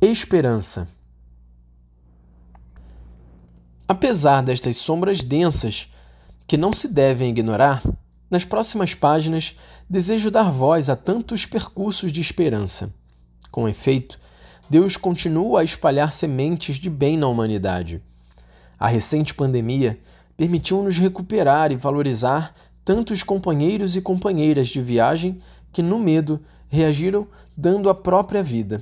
Esperança. Apesar destas sombras densas que não se devem ignorar, nas próximas páginas desejo dar voz a tantos percursos de esperança. Com efeito, Deus continua a espalhar sementes de bem na humanidade. A recente pandemia permitiu-nos recuperar e valorizar tantos companheiros e companheiras de viagem que, no medo, reagiram dando a própria vida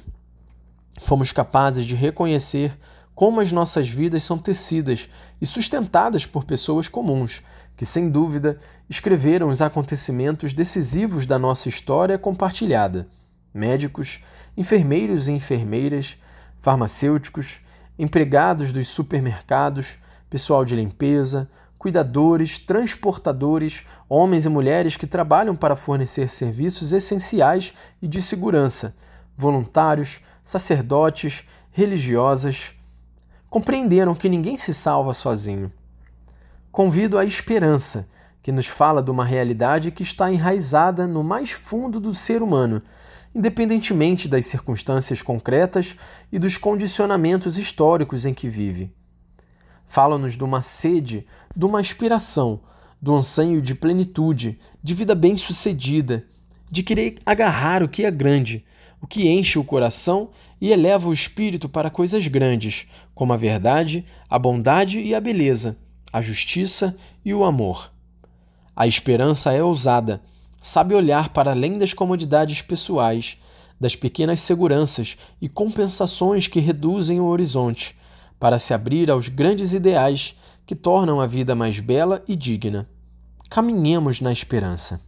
fomos capazes de reconhecer como as nossas vidas são tecidas e sustentadas por pessoas comuns, que, sem dúvida, escreveram os acontecimentos decisivos da nossa história compartilhada. Médicos, enfermeiros e enfermeiras, farmacêuticos, empregados dos supermercados, pessoal de limpeza, cuidadores, transportadores, homens e mulheres que trabalham para fornecer serviços essenciais e de segurança, voluntários, sacerdotes, religiosas, compreenderam que ninguém se salva sozinho. Convido à esperança, que nos fala de uma realidade que está enraizada no mais fundo do ser humano, independentemente das circunstâncias concretas e dos condicionamentos históricos em que vive. Fala-nos de uma sede, de uma aspiração, do anseio de plenitude, de vida bem-sucedida, de querer agarrar o que é grande, o que enche o coração e eleva o espírito para coisas grandes, como a verdade, a bondade e a beleza, a justiça e o amor. A esperança é ousada, sabe olhar para além das comodidades pessoais, das pequenas seguranças e compensações que reduzem o horizonte, para se abrir aos grandes ideais que tornam a vida mais bela e digna. Caminhemos na esperança.